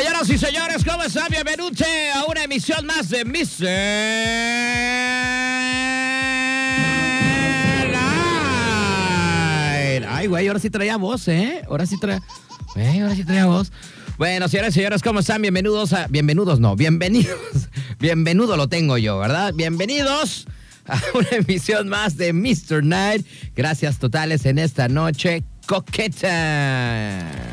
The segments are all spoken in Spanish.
Señoras y señores, ¿cómo están? Bienvenidos a una emisión más de Mr. Night. Ay, güey, ahora sí traía voz, ¿eh? Ahora sí traía... Ahora sí traía voz. Bueno, señoras y señores, ¿cómo están? Bienvenidos a... Bienvenidos, no, bienvenidos. Bienvenido lo tengo yo, ¿verdad? Bienvenidos a una emisión más de Mr. Night. Gracias totales en esta noche coqueta.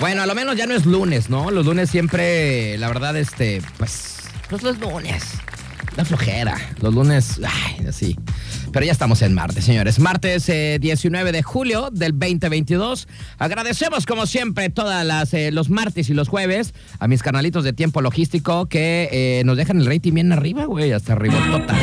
Bueno, a lo menos ya no es lunes, ¿no? Los lunes siempre, la verdad, este, pues, pues los lunes. La flojera. Los lunes, ay, así. Pero ya estamos en martes, señores. Martes 19 eh, de julio del 2022. Agradecemos, como siempre, todas las eh, los martes y los jueves a mis canalitos de tiempo logístico que eh, nos dejan el rating bien arriba, güey, hasta arriba total.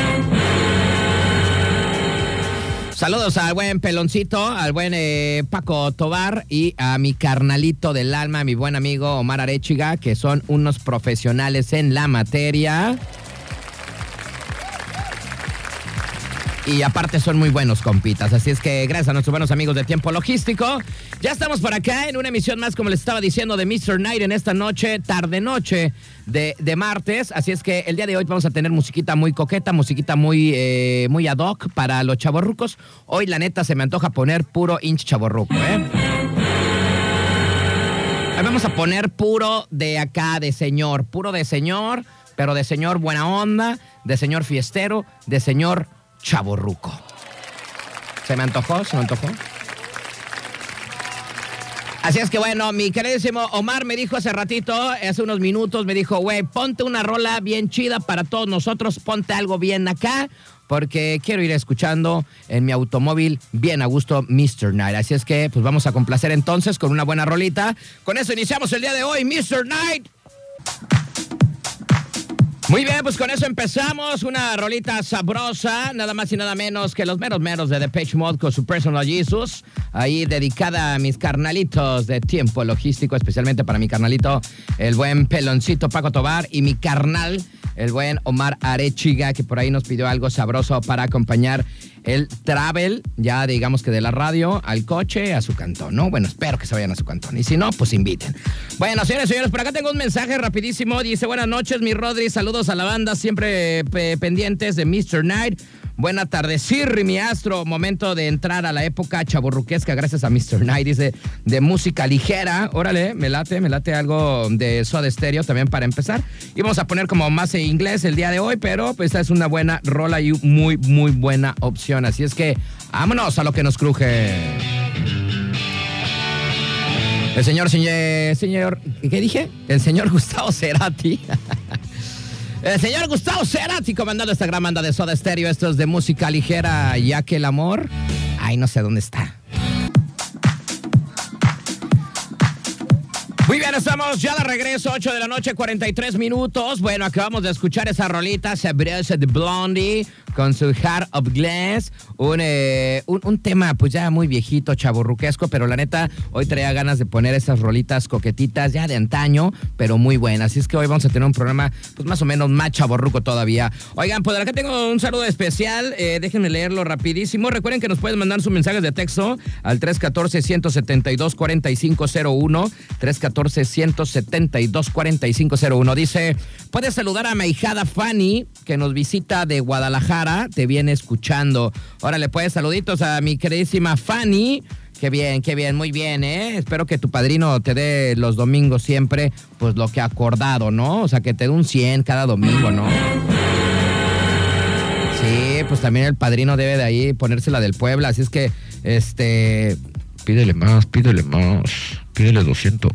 Saludos al buen Peloncito, al buen eh, Paco Tobar y a mi carnalito del alma, mi buen amigo Omar Arechiga, que son unos profesionales en la materia. Y aparte son muy buenos compitas. Así es que gracias a nuestros buenos amigos de Tiempo Logístico. Ya estamos por acá en una emisión más, como les estaba diciendo, de Mr. Night en esta noche, tarde-noche de, de, martes. Así es que el día de hoy vamos a tener musiquita muy coqueta, musiquita muy, eh, muy ad hoc para los chavorrucos. Hoy, la neta, se me antoja poner puro inch chavorruco, ¿eh? Hoy vamos a poner puro de acá, de señor. Puro de señor, pero de señor buena onda, de señor fiestero, de señor chaborruco. ¿Se me antojó? ¿Se me antojó? Así es que bueno, mi queridísimo Omar me dijo hace ratito, hace unos minutos, me dijo, güey, ponte una rola bien chida para todos nosotros, ponte algo bien acá, porque quiero ir escuchando en mi automóvil bien a gusto Mr. Night. Así es que pues vamos a complacer entonces con una buena rolita. Con eso iniciamos el día de hoy, Mr. Night. Muy bien, pues con eso empezamos. Una rolita sabrosa, nada más y nada menos que los meros meros de Depeche Mode con su Personal Jesus. Ahí dedicada a mis carnalitos de tiempo logístico, especialmente para mi carnalito, el buen peloncito Paco Tobar y mi carnal, el buen Omar Arechiga, que por ahí nos pidió algo sabroso para acompañar el travel, ya digamos que de la radio al coche, a su cantón, ¿no? Bueno, espero que se vayan a su cantón. Y si no, pues inviten. Bueno, señores, señores, por acá tengo un mensaje rapidísimo. Dice, buenas noches, mi Rodri, saludos a la banda, siempre pendientes de Mr. Night. Buena tarde, Sirri, mi astro. Momento de entrar a la época chaburruquesca gracias a Mr. Night. Dice, de música ligera. Órale, me late, me late algo de Soda Stereo también para empezar. Y vamos a poner como más en inglés el día de hoy, pero pues esta es una buena rola y muy, muy buena opción. Así es que vámonos a lo que nos cruje. El señor, señor, señor, ¿qué dije? El señor Gustavo Cerati. El señor Gustavo Cerati comandando esta gran banda de Soda Stereo. Esto es de música ligera, ya que el amor. Ay, no sé dónde está. Muy bien, estamos ya de regreso, 8 de la noche, 43 minutos. Bueno, acabamos de escuchar esa rolita, Sabrosa de Blondie, con su Heart of Glass. Eh, un, un, tema, pues ya muy viejito, chaburruquesco, pero la neta, hoy traía ganas de poner esas rolitas coquetitas, ya de antaño, pero muy buenas. Así es que hoy vamos a tener un programa, pues más o menos más chaburruco todavía. Oigan, pues acá tengo un saludo especial, eh, déjenme leerlo rapidísimo. Recuerden que nos pueden mandar sus mensajes de texto al 314-172-4501, 314-172-4501. Dice, puedes saludar a mi hijada Fanny, que nos visita de Guadalajara, te viene escuchando. Órale, pues saluditos a mi queridísima Fanny. Qué bien, qué bien, muy bien, ¿eh? Espero que tu padrino te dé los domingos siempre, pues lo que ha acordado, ¿no? O sea, que te dé un 100 cada domingo, ¿no? Sí, pues también el padrino debe de ahí ponérsela del Puebla, así es que, este, pídele más, pídele más, pídele 200.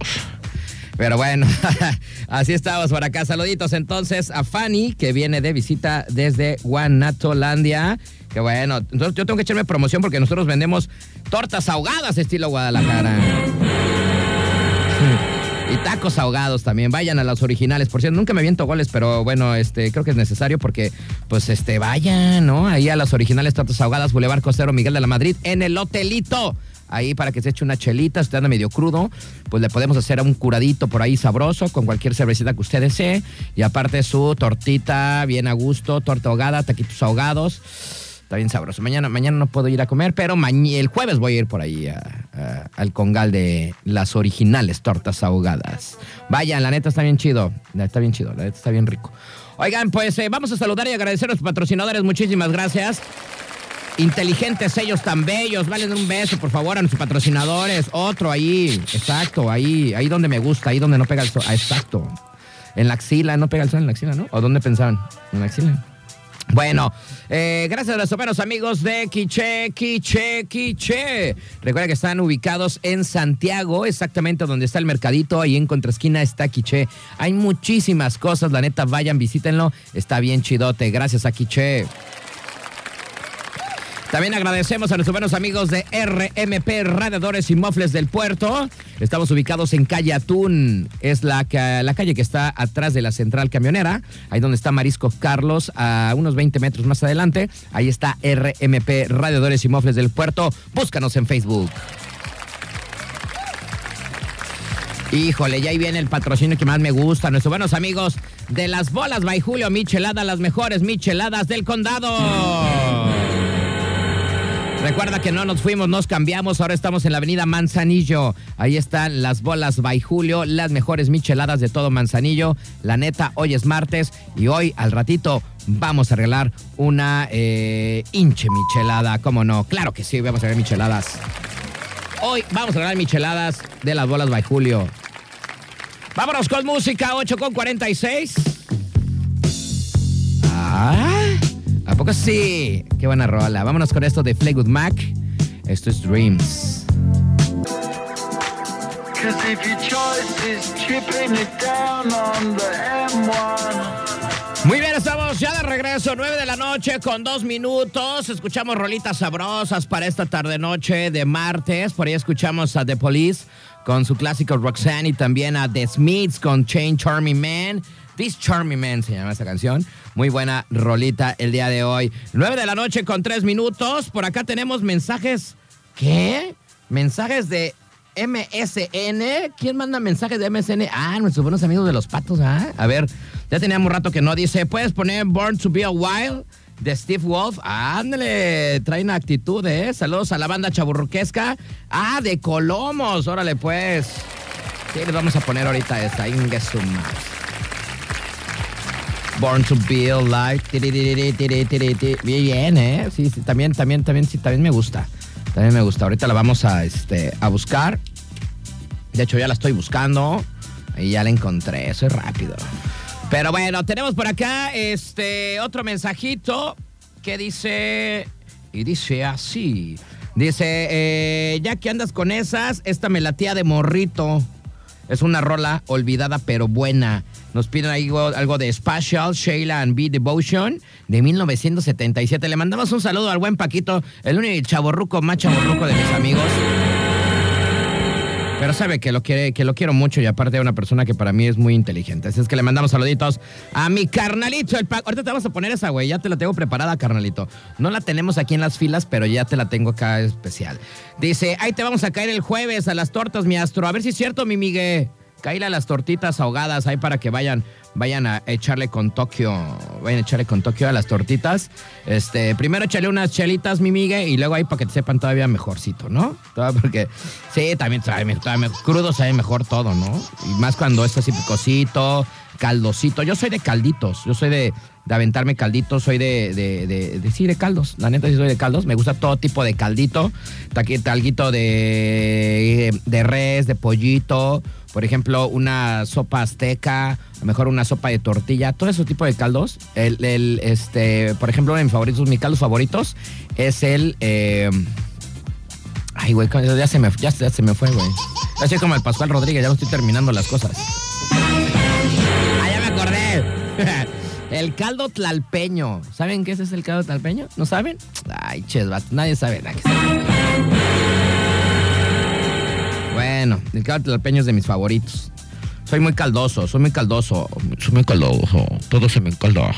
Pero bueno, así estamos por acá. Saluditos entonces a Fanny, que viene de visita desde Guanatolandia. Que bueno, entonces yo tengo que echarme promoción porque nosotros vendemos tortas ahogadas estilo Guadalajara. Y tacos ahogados también. Vayan a los originales. Por cierto, nunca me viento goles, pero bueno, este, creo que es necesario porque, pues, este, vayan, ¿no? Ahí a las originales tortas ahogadas, Boulevard Costero Miguel de la Madrid, en el hotelito ahí para que se eche una chelita, usted anda medio crudo, pues le podemos hacer un curadito por ahí sabroso con cualquier cervecita que usted desee y aparte su tortita bien a gusto, torta ahogada, taquitos ahogados. Está bien sabroso. Mañana, mañana no puedo ir a comer, pero el jueves voy a ir por ahí al congal de las originales tortas ahogadas. Vayan, la neta está bien chido. Está bien chido, la neta está bien rico. Oigan, pues eh, vamos a saludar y agradecer a los patrocinadores. Muchísimas gracias. Inteligentes ellos tan bellos. Valen un beso, por favor, a nuestros patrocinadores. Otro ahí. Exacto, ahí. Ahí donde me gusta, ahí donde no pega el sol. Ah, exacto. En la axila, no pega el sol en la axila, ¿no? ¿O dónde pensaban? En la axila. Bueno, eh, gracias a los buenos amigos de Quiche, Quiche, Quiche. Recuerda que están ubicados en Santiago, exactamente donde está el mercadito. Ahí en contraesquina está Quiche. Hay muchísimas cosas, la neta, vayan, visítenlo. Está bien chidote. Gracias a Quiche. También agradecemos a nuestros buenos amigos de RMP Radiadores y Mofles del Puerto. Estamos ubicados en calle Atún. Es la, la calle que está atrás de la central camionera. Ahí donde está Marisco Carlos, a unos 20 metros más adelante. Ahí está RMP Radiadores y Mofles del Puerto. Búscanos en Facebook. Híjole, ya ahí viene el patrocinio que más me gusta. Nuestros buenos amigos de las bolas by Julio Michelada, las mejores micheladas del condado. Recuerda que no nos fuimos, nos cambiamos. Ahora estamos en la avenida Manzanillo. Ahí están las bolas by Julio, las mejores micheladas de todo Manzanillo. La neta, hoy es martes y hoy al ratito vamos a regalar una eh, hinche michelada. ¿Cómo no? Claro que sí, vamos a regalar micheladas. Hoy vamos a regalar micheladas de las bolas by Julio. Vámonos con música, 8 con 46. Ah. ¿A poco sí? Qué buena rola. Vámonos con esto de Fleetwood Mac. Esto es Dreams. Muy bien, estamos ya de regreso, 9 de la noche con dos minutos. Escuchamos rolitas sabrosas para esta tarde-noche de martes. Por ahí escuchamos a The Police con su clásico Roxanne y también a The Smiths con Chain Charming Man. This Charming Man se llama esta canción. Muy buena rolita el día de hoy. 9 de la noche con 3 minutos. Por acá tenemos mensajes. ¿Qué? Mensajes de MSN. ¿Quién manda mensajes de MSN? Ah, nuestros buenos amigos de los patos, ¿ah? A ver, ya teníamos rato que no dice. ¿Puedes poner Born to be a Wild? de Steve Wolf. Ándale, trae una actitud, ¿eh? Saludos a la banda chaburruquesca. Ah, de Colomos, órale pues. Sí, les vamos a poner ahorita esta, Ingesuma. Born to be Alive. Bien, ¿eh? Sí, sí, también, también, también, sí, también me gusta. También me gusta. Ahorita la vamos a, este, a buscar. De hecho, ya la estoy buscando. Y ya la encontré. Soy rápido. Pero bueno, tenemos por acá este otro mensajito que dice. Y dice así. Dice, eh, ya que andas con esas, esta me latía de morrito. Es una rola olvidada pero buena. Nos piden algo, de Spatial, Sheila and B Devotion de 1977. Le mandamos un saludo al buen Paquito, el único chaborruco más chaborruco de mis amigos. Pero sabe que lo, quiere, que lo quiero mucho y aparte de una persona que para mí es muy inteligente. Así es que le mandamos saluditos a mi carnalito. El Ahorita te vamos a poner esa, güey. Ya te la tengo preparada, carnalito. No la tenemos aquí en las filas, pero ya te la tengo acá especial. Dice, ahí te vamos a caer el jueves a las tortas, mi astro. A ver si es cierto, mi Migue. Caíle a las tortitas ahogadas ahí para que vayan, vayan a echarle con Tokio. Vayan a echarle con Tokio a las tortitas. Este, primero échale unas chelitas, mi migue, y luego ahí para que te sepan todavía mejorcito, ¿no? Porque sí, también sabe, crudo sabe mejor todo, ¿no? Y más cuando es así picosito, caldosito. Yo soy de calditos, yo soy de, de aventarme calditos, soy de, de, de, sí, de caldos. La neta sí soy de caldos. Me gusta todo tipo de caldito. Talguito de, de res, de pollito por ejemplo, una sopa azteca, a lo mejor una sopa de tortilla, todo ese tipo de caldos. El, este, por ejemplo, uno de mis favoritos, mis caldos favoritos, es el. Eh, ay, güey, ya se me, ya, se me fue, güey. Así como el Pascual Rodríguez, ya no estoy terminando las cosas. El caldo tlalpeño. ¿Saben qué es el caldo tlalpeño? ¿No saben? Ay, ches, nadie sabe. Sabe. Bueno, el caldo tlalpeño es de mis favoritos. Soy muy caldoso, soy muy caldoso. Soy muy caldoso. Todo se me encalda.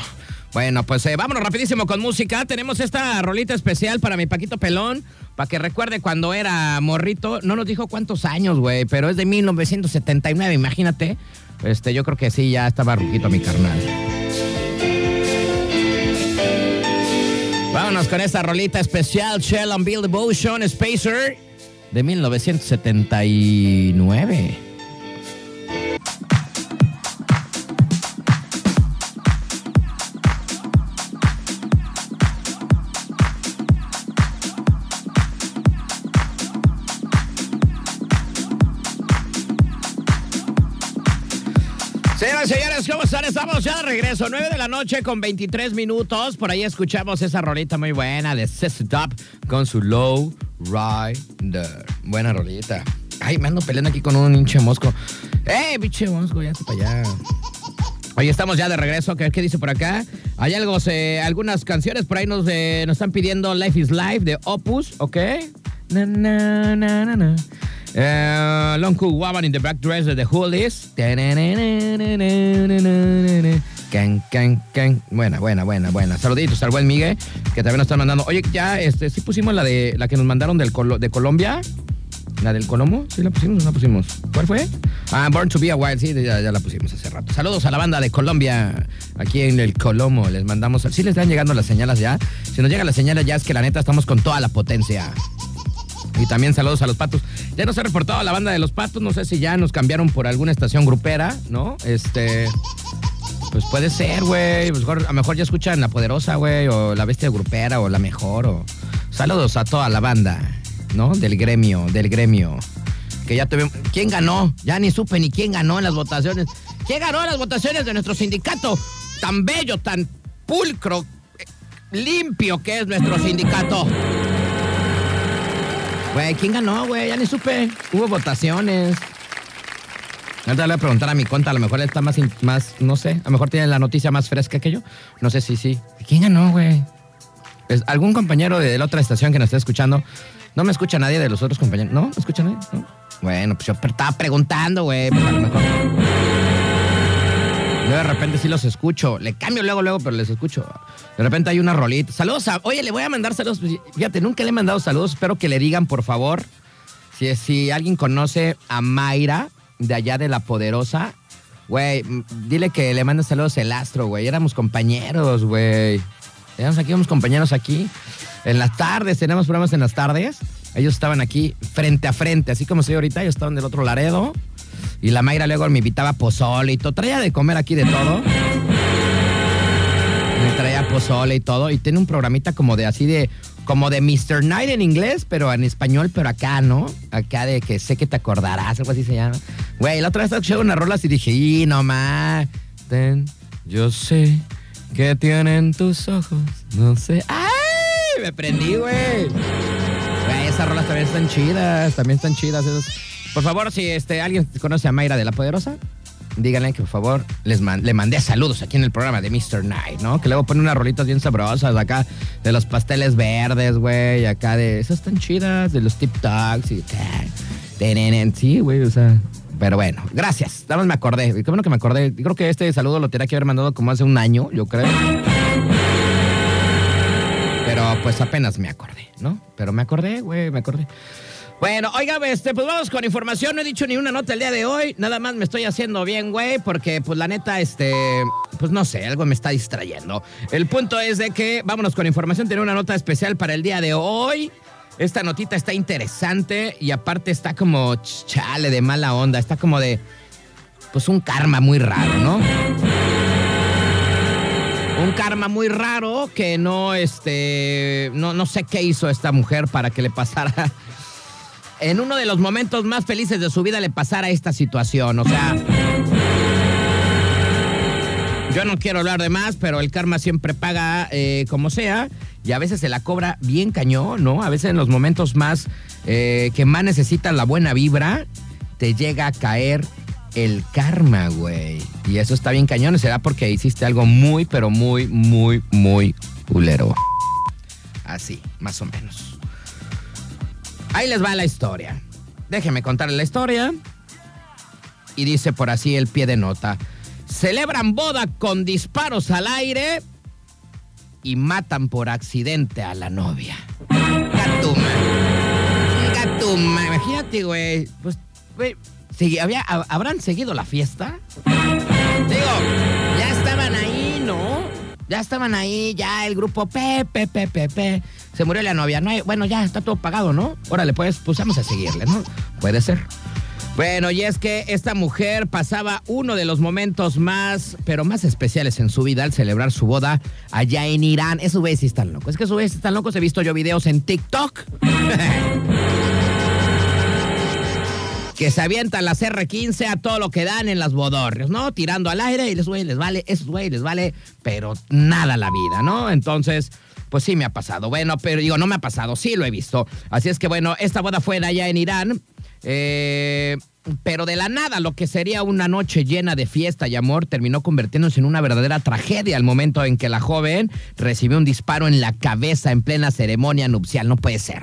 Bueno, pues eh, vámonos rapidísimo con música. Tenemos esta rolita especial para mi Paquito Pelón, para que recuerde cuando era morrito. No nos dijo cuántos años, güey, pero es de 1979, imagínate. Este, yo creo que sí, ya estaba rujito mi carnal. Vámonos con esta rolita especial, Shell and Bill Devotion Spacer de 1979. ¿Cómo están? Estamos ya de regreso, 9 de la noche con 23 minutos. Por ahí escuchamos esa rolita muy buena de Up con su Low Rider. Buena rolita. Ay, me ando peleando aquí con un hinche mosco. ¡Eh, pinche mosco! Ya está para allá. Oye, estamos ya de regreso. ¿Qué, qué dice por acá? Hay algo, algunas canciones por ahí nos, eh, nos están pidiendo Life is Life de Opus, ¿ok? Na, na, na, na, na. Uh, Long Cool Woman in the Back Dress de The Hoolies. Can, can, can. Buena, buena, buena, buena. Saluditos al buen Miguel, que también nos están mandando. Oye, ya, este, sí pusimos la de la que nos mandaron del Colo- de Colombia. ¿La del Colomo? ¿Sí la pusimos o no la pusimos? ¿Cuál fue? Ah, Born to be a Wild, sí, ya, ya la pusimos hace rato. Saludos a la banda de Colombia, aquí en el Colomo. Les mandamos. ¿Sí les están llegando las señales ya? Si nos llegan las señales ya es que la neta estamos con toda la potencia. Y también saludos a los patos. Ya nos ha reportado la banda de los patos. No sé si ya nos cambiaron por alguna estación grupera, ¿no? Este. Pues puede ser, güey. Pues a lo mejor ya escuchan La Poderosa, güey. O La Bestia Grupera, o La Mejor. Saludos a toda la banda, ¿no? Del gremio, del gremio. Que ya tuvimos. ¿Quién ganó? Ya ni supe ni quién ganó en las votaciones. ¿Quién ganó en las votaciones de nuestro sindicato? Tan bello, tan pulcro, eh, limpio que es nuestro sindicato. Güey, ¿quién ganó, güey? Ya ni supe. Hubo votaciones. Ahorita le voy a preguntar a mi conta, a lo mejor está más, más, no sé, a lo mejor tiene la noticia más fresca que yo. No sé si sí. ¿Quién ganó, güey? ¿Algún compañero de la otra estación que nos esté escuchando? ¿No me escucha nadie de los otros compañeros? ¿No? ¿No escucha nadie? ¿No? Bueno, pues yo estaba preguntando, güey. Pues a lo mejor. Yo de repente sí los escucho. Le cambio luego, luego, pero les escucho. De repente hay una rolita. Saludos a. Oye, le voy a mandar saludos. Fíjate, nunca le he mandado saludos. Espero que le digan, por favor. Si, si alguien conoce a Mayra, de allá de La Poderosa, güey, dile que le mande saludos el astro, güey. Éramos compañeros, güey. Éramos aquí, éramos compañeros aquí. En las tardes, tenemos programas en las tardes. Ellos estaban aquí frente a frente, así como estoy ahorita. Ellos estaban del otro Laredo. Y la Mayra luego me invitaba pozole y todo. Traía de comer aquí de todo. Me traía pozole y todo. Y tiene un programita como de así de. Como de Mr. Night en inglés, pero en español, pero acá, ¿no? Acá de que sé que te acordarás, algo así se llama. Güey, la otra vez escuché unas rolas y dije, y no más. Yo sé que tienen tus ojos. No sé. ¡Ay! Me prendí, güey. Esas rolas también están chidas, también están chidas. Por favor, si este, alguien conoce a Mayra de la Poderosa, díganle que por favor les le mandé saludos aquí en el programa de Mr. Night, ¿no? Que luego pone unas rolitas bien sabrosas acá de los pasteles verdes, güey, acá de esas tan chidas, de los tip talks y Sí, güey, o sea. Pero bueno, gracias. Nada más me acordé. Qué bueno que me acordé. Creo que este saludo lo tenía que haber mandado como hace un año, yo creo. Pero pues apenas me acordé, ¿no? Pero me acordé, güey, me acordé. Bueno, oiga, este, pues vamos con información. No he dicho ni una nota el día de hoy. Nada más me estoy haciendo bien, güey, porque pues la neta, este, pues no sé, algo me está distrayendo. El punto es de que vámonos con información. Tiene una nota especial para el día de hoy. Esta notita está interesante y aparte está como ch- chale de mala onda. Está como de, pues un karma muy raro, ¿no? Un karma muy raro que no, este, no, no sé qué hizo esta mujer para que le pasara, en uno de los momentos más felices de su vida le pasara esta situación. O sea, yo no quiero hablar de más, pero el karma siempre paga eh, como sea y a veces se la cobra bien cañón, ¿no? A veces en los momentos más eh, que más necesitan la buena vibra, te llega a caer el karma, güey. Y eso está bien cañón, será porque hiciste algo muy, pero muy, muy, muy culero. Así, más o menos. Ahí les va la historia. Déjenme contarles la historia. Y dice por así el pie de nota. Celebran boda con disparos al aire y matan por accidente a la novia. Gatuma. Gatuma. Imagínate, güey. Pues, güey, ¿habrán seguido la fiesta? Digo, ya estaban ahí, ¿no? Ya estaban ahí, ya el grupo Pepe, Pepe, Pepe. Se murió la novia. No bueno, ya está todo pagado, ¿no? Órale, pues, pues vamos a seguirle, ¿no? Puede ser. Bueno, y es que esta mujer pasaba uno de los momentos más, pero más especiales en su vida al celebrar su boda allá en Irán. Esos güeyes sí están locos. Es que esos güeyes están locos. He visto yo videos en TikTok. que se avientan las R15 a todo lo que dan en las bodorrios, ¿no? Tirando al aire y les, güey, les vale, esos güey les vale, pero nada la vida, ¿no? Entonces, pues sí me ha pasado. Bueno, pero digo, no me ha pasado, sí lo he visto. Así es que bueno, esta boda fue allá en Irán. Eh, pero de la nada, lo que sería una noche llena de fiesta y amor terminó convirtiéndose en una verdadera tragedia al momento en que la joven recibió un disparo en la cabeza en plena ceremonia nupcial. No puede ser.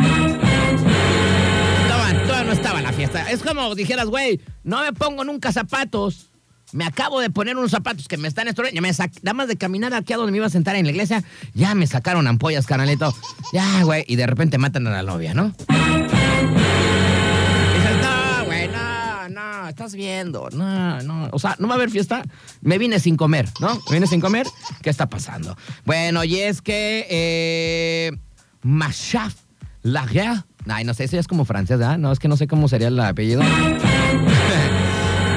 No estaba la fiesta. Es como dijeras, güey, no me pongo nunca zapatos. Me acabo de poner unos zapatos que me están me nada más de caminar aquí a donde me iba a sentar en la iglesia, ya me sacaron ampollas, canalito. Ya, güey, y de repente matan a la novia, ¿no? estás viendo. No, no. O sea, no va a haber fiesta. Me vine sin comer, ¿no? Me vine sin comer. ¿Qué está pasando? Bueno, y es que eh, Machaf Laguerre. Ay, no sé, eso ya es como francés, ¿verdad? No, es que no sé cómo sería el apellido.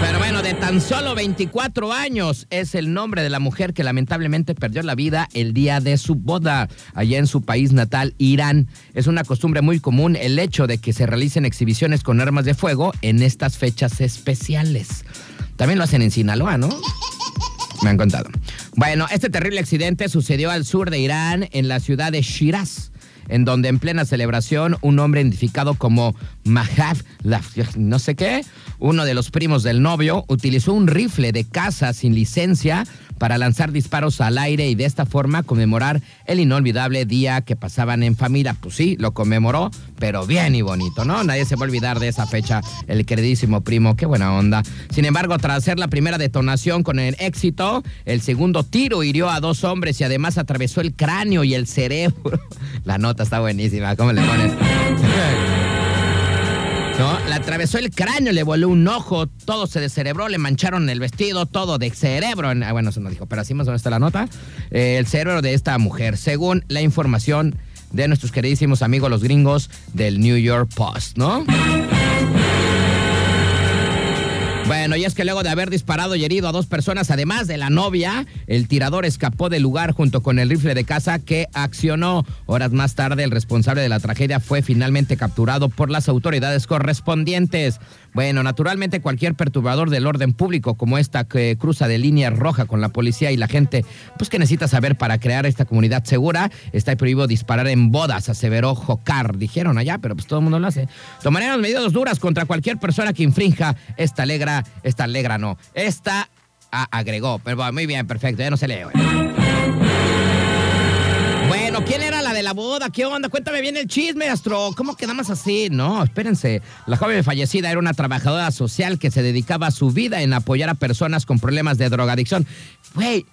Pero bueno, de tan solo 24 años es el nombre de la mujer que lamentablemente perdió la vida el día de su boda allá en su país natal, Irán. Es una costumbre muy común el hecho de que se realicen exhibiciones con armas de fuego en estas fechas especiales. También lo hacen en Sinaloa, ¿no? Me han contado. Bueno, este terrible accidente sucedió al sur de Irán, en la ciudad de Shiraz en donde en plena celebración un hombre identificado como Mahav, no sé qué, uno de los primos del novio, utilizó un rifle de caza sin licencia para lanzar disparos al aire y de esta forma conmemorar el inolvidable día que pasaban en familia. Pues sí, lo conmemoró, pero bien y bonito, ¿no? Nadie se va a olvidar de esa fecha, el queridísimo primo, qué buena onda. Sin embargo, tras hacer la primera detonación con el éxito, el segundo tiro hirió a dos hombres y además atravesó el cráneo y el cerebro. La nota está buenísima, ¿cómo le pones? ¿no? Le atravesó el cráneo, le voló un ojo, todo se descerebró, le mancharon el vestido, todo de cerebro. Ah, bueno, eso no dijo, pero así más o menos está la nota. Eh, el cerebro de esta mujer, según la información de nuestros queridísimos amigos los gringos del New York Post, ¿no? Bueno, y es que luego de haber disparado y herido a dos personas, además de la novia, el tirador escapó del lugar junto con el rifle de caza que accionó. Horas más tarde, el responsable de la tragedia fue finalmente capturado por las autoridades correspondientes. Bueno, naturalmente cualquier perturbador del orden público como esta que cruza de línea roja con la policía y la gente, pues que necesita saber para crear esta comunidad segura, está prohibido disparar en bodas, aseveró Jocar. Dijeron allá, pero pues todo el mundo lo hace. Tomaremos medidas duras contra cualquier persona que infrinja esta alegra, esta alegra no, esta ah, agregó. Pero muy bien, perfecto, ya no se lee. Bueno, ¿quién era la de la boda? ¿Qué onda? Cuéntame bien el chisme, Astro. ¿Cómo quedamos así? No, espérense. La joven fallecida era una trabajadora social que se dedicaba su vida en apoyar a personas con problemas de drogadicción. Güey,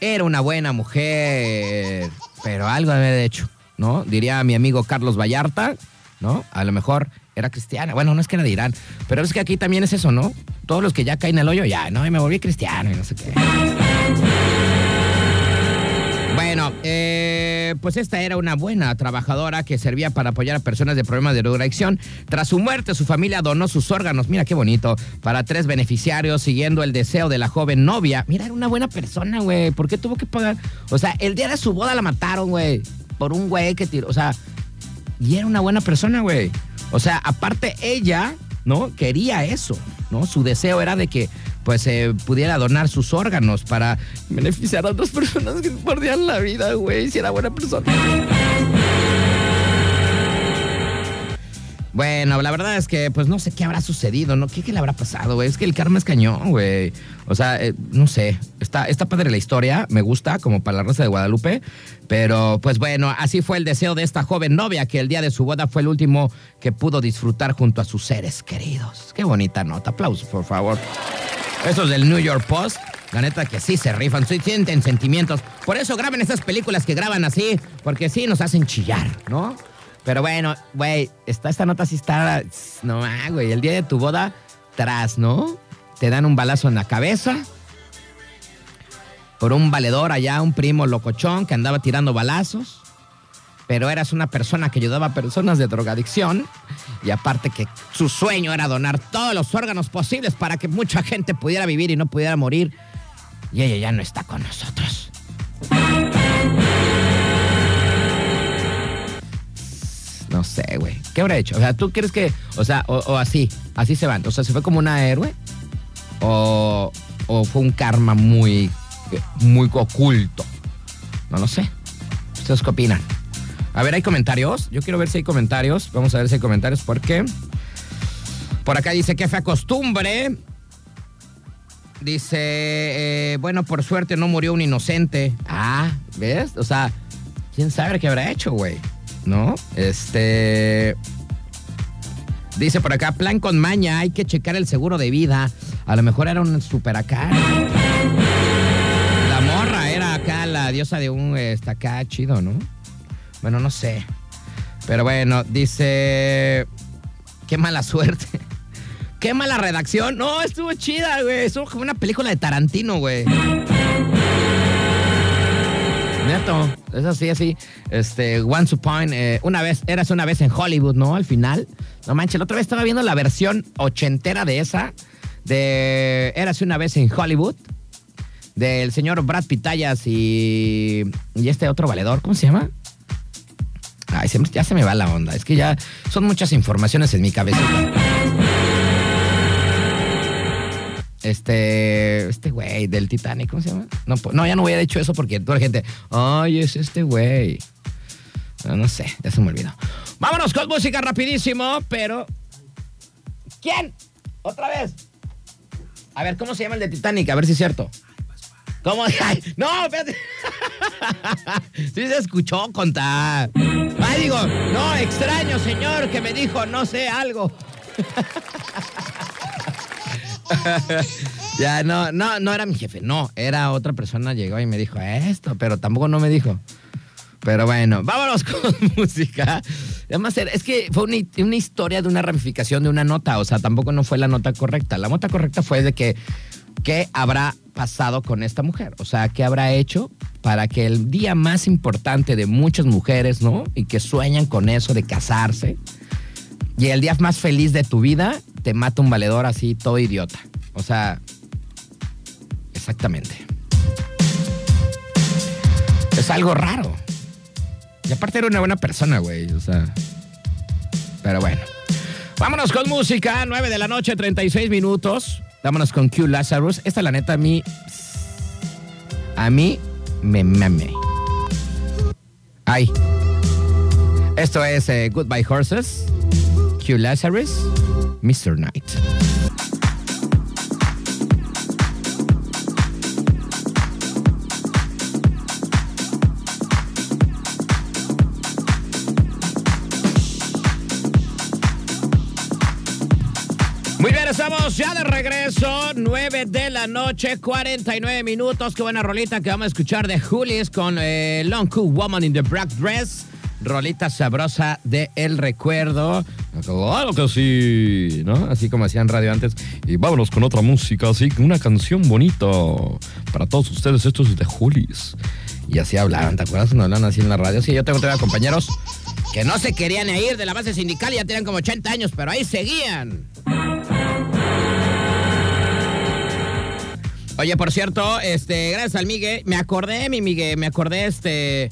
era una buena mujer, pero algo había hecho, ¿no? Diría mi amigo Carlos Vallarta, ¿no? A lo mejor era cristiana. Bueno, no es que era de Irán, pero es que aquí también es eso, ¿no? Todos los que ya caen en el hoyo, ya, no, y me volví cristiano y no sé qué. Bueno, eh, pues esta era una buena trabajadora que servía para apoyar a personas de problemas de drogadicción. Tras su muerte, su familia donó sus órganos, mira qué bonito, para tres beneficiarios, siguiendo el deseo de la joven novia. Mira, era una buena persona, güey. ¿Por qué tuvo que pagar? O sea, el día de su boda la mataron, güey. Por un güey que tiró. O sea, y era una buena persona, güey. O sea, aparte ella, ¿no? Quería eso, ¿no? Su deseo era de que pues eh, pudiera donar sus órganos para beneficiar a otras personas que perdían la vida, güey, si era buena persona. Bueno, la verdad es que, pues no sé qué habrá sucedido, ¿no? ¿Qué, le habrá pasado, güey? Es que el karma es cañón, güey. O sea, eh, no sé. Está, está padre la historia, me gusta, como para la raza de Guadalupe. Pero, pues bueno, así fue el deseo de esta joven novia, que el día de su boda fue el último que pudo disfrutar junto a sus seres queridos. Qué bonita nota. Aplausos, por favor. Esos del New York Post. La neta que sí se rifan, sí sienten sentimientos. Por eso graben esas películas que graban así, porque sí nos hacen chillar, ¿no? Pero bueno, güey, esta, esta nota sí está. No, güey, el día de tu boda, tras, ¿no? Te dan un balazo en la cabeza. por un valedor allá, un primo locochón que andaba tirando balazos. Pero eras una persona que ayudaba a personas de drogadicción y aparte que su sueño era donar todos los órganos posibles para que mucha gente pudiera vivir y no pudiera morir. Y ella ya no está con nosotros. No sé, güey. ¿Qué habrá hecho? O sea, ¿tú crees que, o sea, o, así, así se van? O sea, ¿se fue como una héroe? ¿O, o fue un karma muy, muy oculto? No lo sé. ¿Ustedes qué opinan? A ver, ¿hay comentarios? Yo quiero ver si hay comentarios. Vamos a ver si hay comentarios porque por acá dice que fue costumbre. Dice, eh, bueno, por suerte no murió un inocente. Ah, ¿ves? O sea, ¿quién sabe qué habrá hecho, güey? ¿No? Este. Dice por acá, plan con maña, hay que checar el seguro de vida. A lo mejor era un super acá. La morra era acá la diosa de un está acá chido, ¿no? Bueno, no sé. Pero bueno, dice. Qué mala suerte. Qué mala redacción. No, estuvo chida, güey. Estuvo como una película de Tarantino, güey. Neto, es así, así. Este, Once Upon, eh, una vez, eras una vez en Hollywood, ¿no? Al final. No manches, la otra vez estaba viendo la versión ochentera de esa, de Eras una vez en Hollywood, del señor Brad Pitayas y, y este otro valedor, ¿cómo se llama? Ay, ya se me va la onda. Es que ya son muchas informaciones en mi cabeza. Este, este güey del Titanic, ¿cómo se llama? No, no, ya no voy a dicho eso porque toda la gente, ay, es este güey. No, no sé, ya se me olvidó. Vámonos con música rapidísimo, pero... ¿Quién? Otra vez. A ver, ¿cómo se llama el de Titanic? A ver si es cierto. ¿Cómo? no, espérate. sí se escuchó contar. Digo, no, extraño, señor, que me dijo, no sé, algo. ya, no, no, no era mi jefe, no, era otra persona, llegó y me dijo esto, pero tampoco no me dijo. Pero bueno, vámonos con música. Además, es que fue una, historia de una ramificación de una nota, o sea, tampoco no fue la nota correcta. La nota correcta fue de que, ¿qué habrá pasado con esta mujer? O sea, ¿qué habrá hecho para que el día más importante de muchas mujeres, ¿no? Y que sueñan con eso de casarse, y el día más feliz de tu vida te mata un valedor así, todo idiota. O sea, exactamente. Es algo raro. Y aparte era una buena persona, güey. O sea. Pero bueno. Vámonos con música. 9 de la noche, 36 minutos. Vámonos con Q Lazarus. Esta, la neta, a mí. A mí me mame. Ay. Esto es eh, Goodbye Horses. Q Lazarus, Mr. Knight. Muy bien, estamos ya de regreso, 9 de la noche, 49 minutos. Qué buena rolita que vamos a escuchar de Julius con eh, Long Cool Woman in the Black Dress rolita sabrosa de El Recuerdo. Claro que sí, ¿no? Así como hacían radio antes. Y vámonos con otra música, así, una canción bonita para todos ustedes. Esto es de Julis. Y así hablaban, ¿te acuerdas cuando hablaban así en la radio? Sí, yo tengo todavía compañeros que no se querían ir de la base sindical, ya tenían como 80 años, pero ahí seguían. Oye, por cierto, este, gracias al Migue, me acordé, mi Migue, me acordé, este,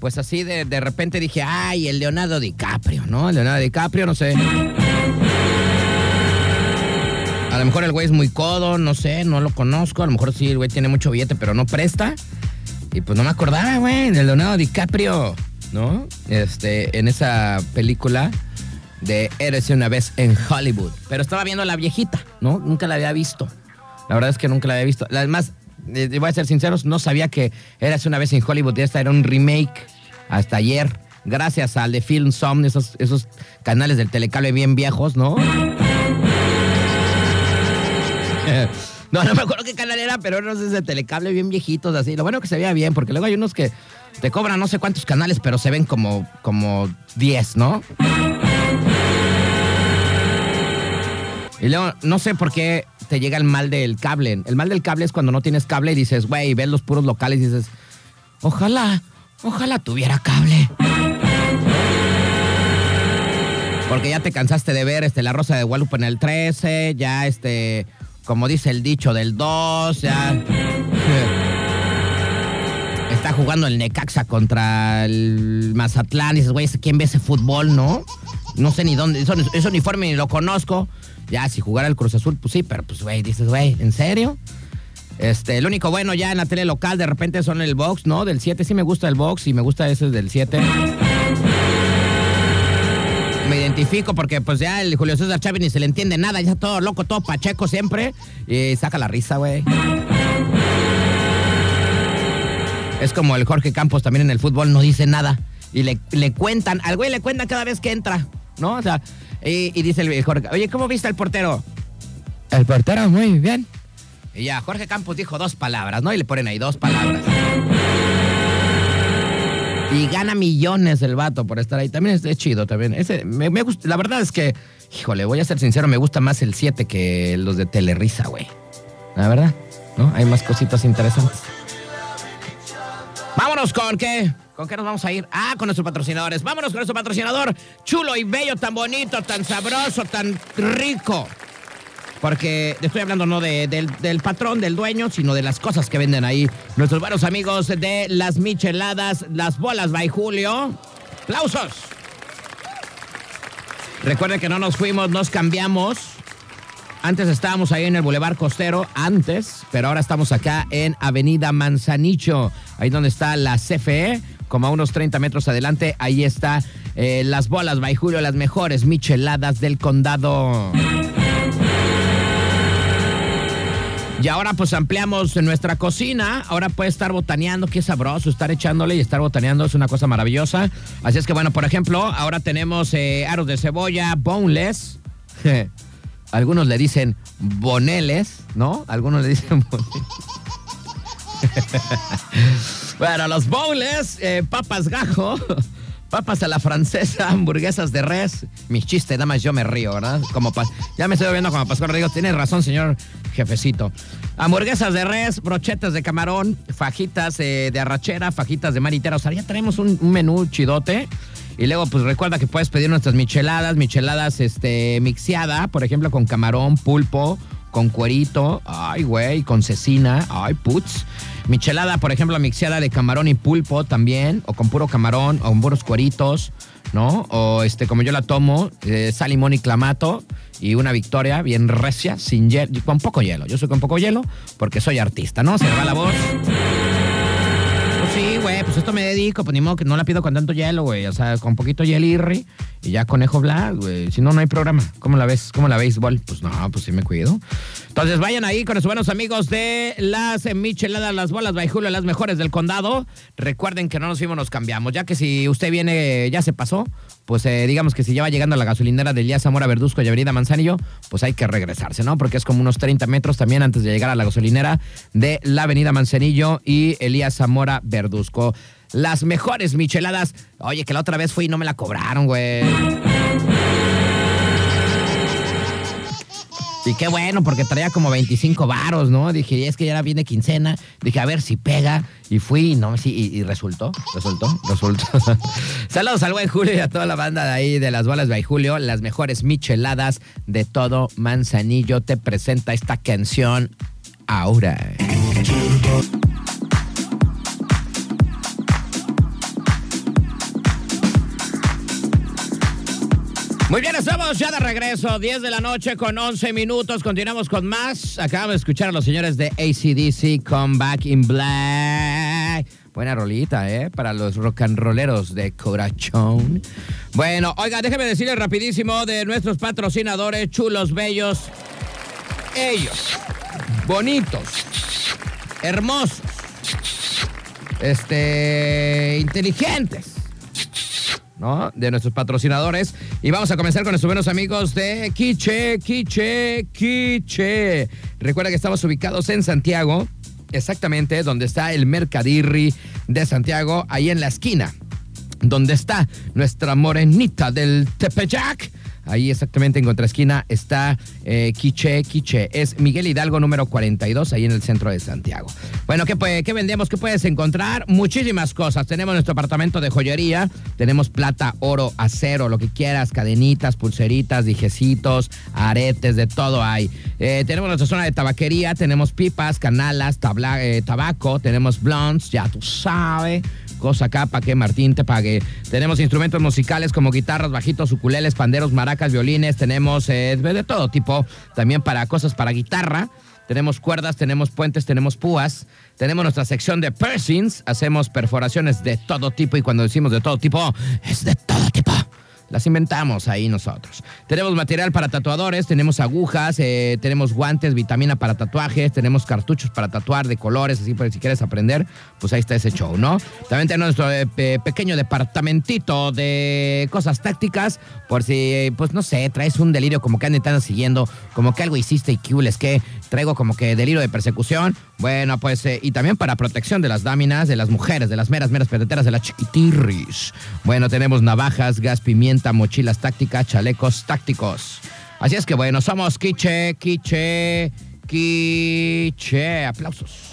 pues así de, de repente dije, ay, el Leonardo DiCaprio, ¿no? El Leonardo DiCaprio, no sé. A lo mejor el güey es muy codo, no sé, no lo conozco. A lo mejor sí, el güey tiene mucho billete, pero no presta. Y pues no me acordaba, güey, del Leonardo DiCaprio, ¿no? Este, en esa película de Eres una vez en Hollywood. Pero estaba viendo a la viejita, ¿no? Nunca la había visto. La verdad es que nunca la había visto. Además, eh, voy a ser sinceros, no sabía que Eras una vez en Hollywood y esta era un remake hasta ayer. Gracias al de Film Som, esos, esos canales del telecable bien viejos, ¿no? No, no me acuerdo qué canal era, pero eran esos de telecable bien viejitos, así. Lo bueno que se veía bien, porque luego hay unos que te cobran no sé cuántos canales, pero se ven como, como 10, ¿no? Y luego, no sé por qué te llega el mal del cable. El mal del cable es cuando no tienes cable y dices, güey, ves los puros locales y dices, ojalá, ojalá tuviera cable. Porque ya te cansaste de ver este, la Rosa de Guadalupe en el 13, ya este, como dice el dicho del 2, ya está jugando el Necaxa contra el Mazatlán. Y dices, güey, ¿quién ve ese fútbol, no? No sé ni dónde, ese uniforme ni lo conozco. Ya, si jugara el Cruz Azul, pues sí, pero pues, güey, dices, güey, ¿en serio? Este, el único bueno ya en la tele local de repente son el box, ¿no? Del 7 sí me gusta el box y me gusta ese del 7. Me identifico porque pues ya el Julio César Chávez ni se le entiende nada, ya todo loco, todo pacheco siempre. Y saca la risa, güey. Es como el Jorge Campos también en el fútbol, no dice nada. Y le, le cuentan, al güey le cuentan cada vez que entra, ¿no? O sea, y, dice el Jorge, oye, ¿cómo viste al portero? El portero, muy bien. Y ya, Jorge Campos dijo dos palabras, ¿no? Y le ponen ahí dos palabras. Y gana millones el vato por estar ahí. También es, chido, también. Ese, me, gusta, la verdad es que, híjole, voy a ser sincero, me gusta más el 7 que los de Telerisa, güey. La verdad, ¿no? Hay más cositas interesantes. Vámonos con qué. ¿Con qué nos vamos a ir? Ah, con nuestros patrocinadores. Vámonos con nuestro patrocinador chulo y bello, tan bonito, tan sabroso, tan rico. Porque estoy hablando no del, patrón, del dueño, sino de las cosas que venden ahí. Nuestros buenos amigos de las micheladas, las bolas by Julio. ¡Aplausos! Recuerden que no nos fuimos, nos cambiamos. Antes estábamos ahí en el Boulevard Costero, antes, pero ahora estamos acá en Avenida Manzanicho, ahí donde está la CFE, como a unos 30 metros adelante, ahí está eh, las bolas by Julio, las mejores micheladas del condado. Y ahora pues ampliamos nuestra cocina. Ahora puede estar botaneando, qué sabroso estar echándole y estar botaneando es una cosa maravillosa. Así es que bueno, por ejemplo, ahora tenemos eh, aros de cebolla boneless. Algunos le dicen boneles, ¿no? Algunos le dicen boneles. Bueno, los boneless, eh, papas gajo. Papas a la francesa, hamburguesas de res. Mis chistes, nada más yo me río, ¿verdad? Como ya me estoy viendo como Pascual Digo, Tiene razón, señor jefecito. Hamburguesas de res, brochetas de camarón, fajitas eh, de arrachera, fajitas de maritera. O sea, ya tenemos un, menú chidote. Y luego, pues recuerda que puedes pedir nuestras micheladas, micheladas este, mixeada, por ejemplo, con camarón, pulpo, con cuerito, ay, güey, con cecina, ay, putz. Michelada, por ejemplo, mixeada de camarón y pulpo también, o con puro camarón, o con puros cueritos, ¿no? O este, como yo la tomo, eh, sal, limón y clamato, y una victoria bien recia, sin hielo, con poco hielo. Yo soy con poco hielo porque soy artista, ¿no? Se me va la voz sí, güey, pues esto me dedico, pues ni modo que no la pido con tanto hielo, güey. O sea, con poquito hielirri y ya conejo black, güey. Si no, no hay programa. ¿Cómo la ves? ¿Cómo la béisbol? Pues no, pues sí me cuido. Entonces vayan ahí con los buenos amigos de las micheladas, las bolas Julio, las mejores del condado. Recuerden que no nos fuimos, nos cambiamos. Ya que si usted viene, ya se pasó, pues eh, digamos que si ya va llegando a la gasolinera de Elías Zamora Verduzco y Avenida Manzanillo, pues hay que regresarse, ¿no? Porque es como unos 30 metros también antes de llegar a la gasolinera de la Avenida Manzanillo y Elías Zamora Verduzco. Las mejores micheladas. Oye, que la otra vez fui y no me la cobraron, güey. Y qué bueno, porque traía como 25 varos, ¿no? Dije, es que ya de quincena. Dije, a ver si pega. Y fui, no, sí, y, resultó, resultó, resultó. Saludos al buen Julio y a toda la banda de ahí de las bolas de Julio. Las mejores micheladas de todo Manzanillo te presenta esta canción ahora. Muy bien, estamos ya de regreso, 10 de la noche con 11 minutos. Continuamos con más. Acabamos de escuchar a los señores de ACDC Come Back in Black. Buena rolita, ¿eh? Para los rock and rolleros de Corazón. Bueno, oiga, déjeme decirle rapidísimo de nuestros patrocinadores chulos, bellos. Ellos, bonitos, hermosos, este, inteligentes De nuestros patrocinadores. Y vamos a comenzar con nuestros buenos amigos de Quiche, Quiche, Quiche. Recuerda que estamos ubicados en Santiago, exactamente donde está el Mercadirri de Santiago, ahí en la esquina, donde está nuestra morenita del Tepeyac Ahí exactamente en contraesquina está eh, Quiche Quiche. Es Miguel Hidalgo número 42, ahí en el centro de Santiago. Bueno, ¿qué, ¿qué vendemos? ¿Qué puedes encontrar? Muchísimas cosas. Tenemos nuestro apartamento de joyería. Tenemos plata, oro, acero, lo que quieras, cadenitas, pulseritas, dijecitos, aretes, de todo hay. Eh, tenemos nuestra zona de tabaquería. Tenemos pipas, canalas, eh, tabaco. Tenemos blondes, ya tú sabes cosa acá para que Martín te pague. Tenemos instrumentos musicales como guitarras, bajitos, ukuleles, panderos, maracas, violines. Tenemos eh, de todo tipo. También para cosas para guitarra. Tenemos cuerdas, tenemos puentes, tenemos púas. Tenemos nuestra sección de piercings. Hacemos perforaciones de todo tipo. Y cuando decimos de todo tipo, es de todo tipo las inventamos ahí nosotros. Tenemos material para tatuadores, tenemos agujas, eh, tenemos guantes, vitamina para tatuajes, tenemos cartuchos para tatuar de colores, así por si quieres aprender, pues ahí está ese show, ¿no? También tenemos nuestro eh, pequeño departamentito de cosas tácticas, por si, pues no sé, traes un delirio como que andan siguiendo, como que algo hiciste y que es que traigo como que delirio de persecución. Bueno, pues, eh, y también para protección de las dáminas, de las mujeres, de las meras, meras peteteras, de las chiquitirris. Bueno, tenemos navajas, gas, pimienta mochilas tácticas, chalecos tácticos. Así es que bueno, somos Quiche, Quiche, Quiche. Aplausos.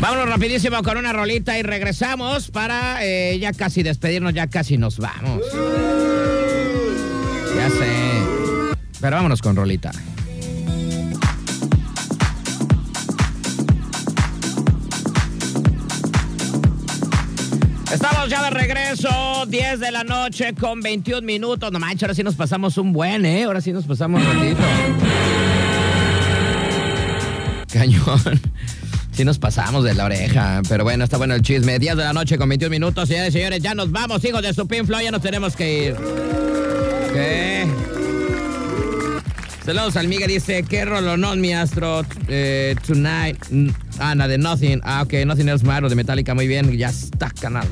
Vámonos rapidísimo con una rolita y regresamos para eh, ya casi despedirnos, ya casi nos vamos. Pero vámonos con rolita. Estamos ya de regreso, 10 de la noche con 21 minutos. No manches, ahora sí nos pasamos un buen, ¿eh? Ahora sí nos pasamos un ratito. Cañón. Sí nos pasamos de la oreja, pero bueno, está bueno el chisme. 10 de la noche con 21 minutos. Señores y señores, ya nos vamos, hijos de su pinflo, ya nos tenemos que ir. ¿Qué? Saludos al Miguel, dice, ¿qué rolonón, mi astro? Eh, tonight. Ana de Nothing. Ah, ok, Nothing Else Matters de Metallica, muy bien. Ya está, canal.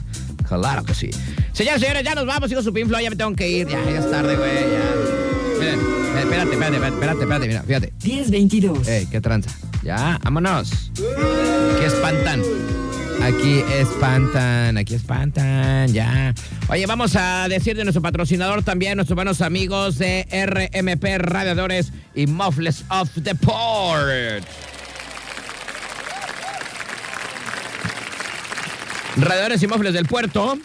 Claro que sí. Señores, señores, ya nos vamos, sigo su pinflow, ya me tengo que ir. Ya, ya es tarde, güey, ya. Miren, eh, espérate, espérate, espérate, espérate, mira, fíjate. 10.22. Ey, qué tranza. Ya, vámonos. Qué espantan. Aquí espantan, aquí espantan, ya. Oye, vamos a decir de nuestro patrocinador también, nuestros buenos amigos de RMP Radiadores y Muffles of the Port. Radiadores y Muffles del Puerto,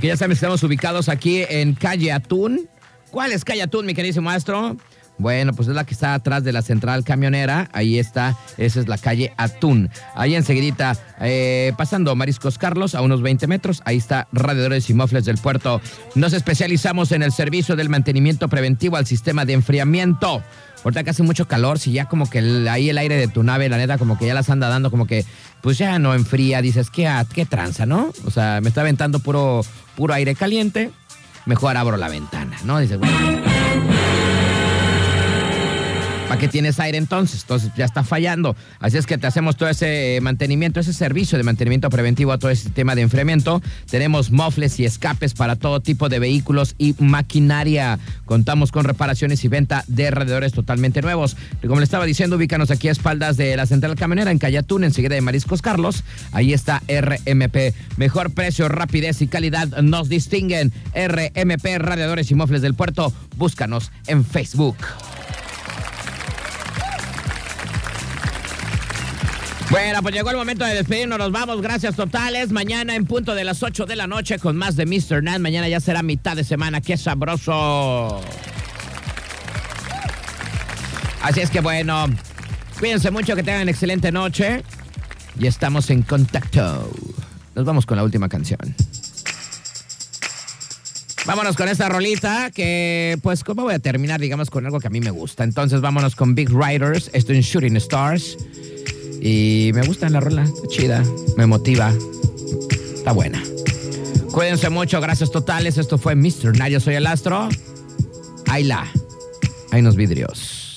que ya saben, estamos ubicados aquí en Calle Atún. ¿Cuál es Calle Atún, mi queridísimo maestro? Bueno, pues es la que está atrás de la central camionera. Ahí está, esa es la calle Atún. Ahí enseguidita, eh, pasando Mariscos Carlos a unos 20 metros, ahí está Radiadores y Mofles del Puerto. Nos especializamos en el servicio del mantenimiento preventivo al sistema de enfriamiento. Ahorita que hace mucho calor, si ya como que ahí el aire de tu nave, la neta, como que ya las anda dando, como que pues ya no enfría, dices, qué, qué tranza, ¿no? O sea, me está aventando puro, puro aire caliente, mejor abro la ventana, ¿no? Dices, bueno. ¿Para qué tienes aire entonces? Entonces ya está fallando. Así es que te hacemos todo ese eh, mantenimiento, ese servicio de mantenimiento preventivo a todo ese sistema de enfriamiento. Tenemos mofles y escapes para todo tipo de vehículos y maquinaria. Contamos con reparaciones y venta de alrededores totalmente nuevos. Como le estaba diciendo, ubícanos aquí a espaldas de la central camionera en Cayatún, enseguida de Mariscos Carlos. Ahí está RMP. Mejor precio, rapidez y calidad nos distinguen. RMP Radiadores y Mofles del Puerto. Búscanos en Facebook. Bueno, pues llegó el momento de despedirnos. Nos vamos. Gracias totales. Mañana en punto de las 8 de la noche con más de Mr. Nan. Mañana ya será mitad de semana. ¡Qué sabroso! Así es que bueno, cuídense mucho, que tengan excelente noche. Y estamos en contacto. Nos vamos con la última canción. Vámonos con esta rolita que, pues, ¿cómo voy a terminar? Digamos, con algo que a mí me gusta. Entonces, vámonos con Big Riders. Esto en Shooting Stars. Y me gusta la rola, está chida, me motiva, está buena. Cuídense mucho, gracias totales. Esto fue Mr. Nayo, soy el astro. Ayla, hay unos vidrios.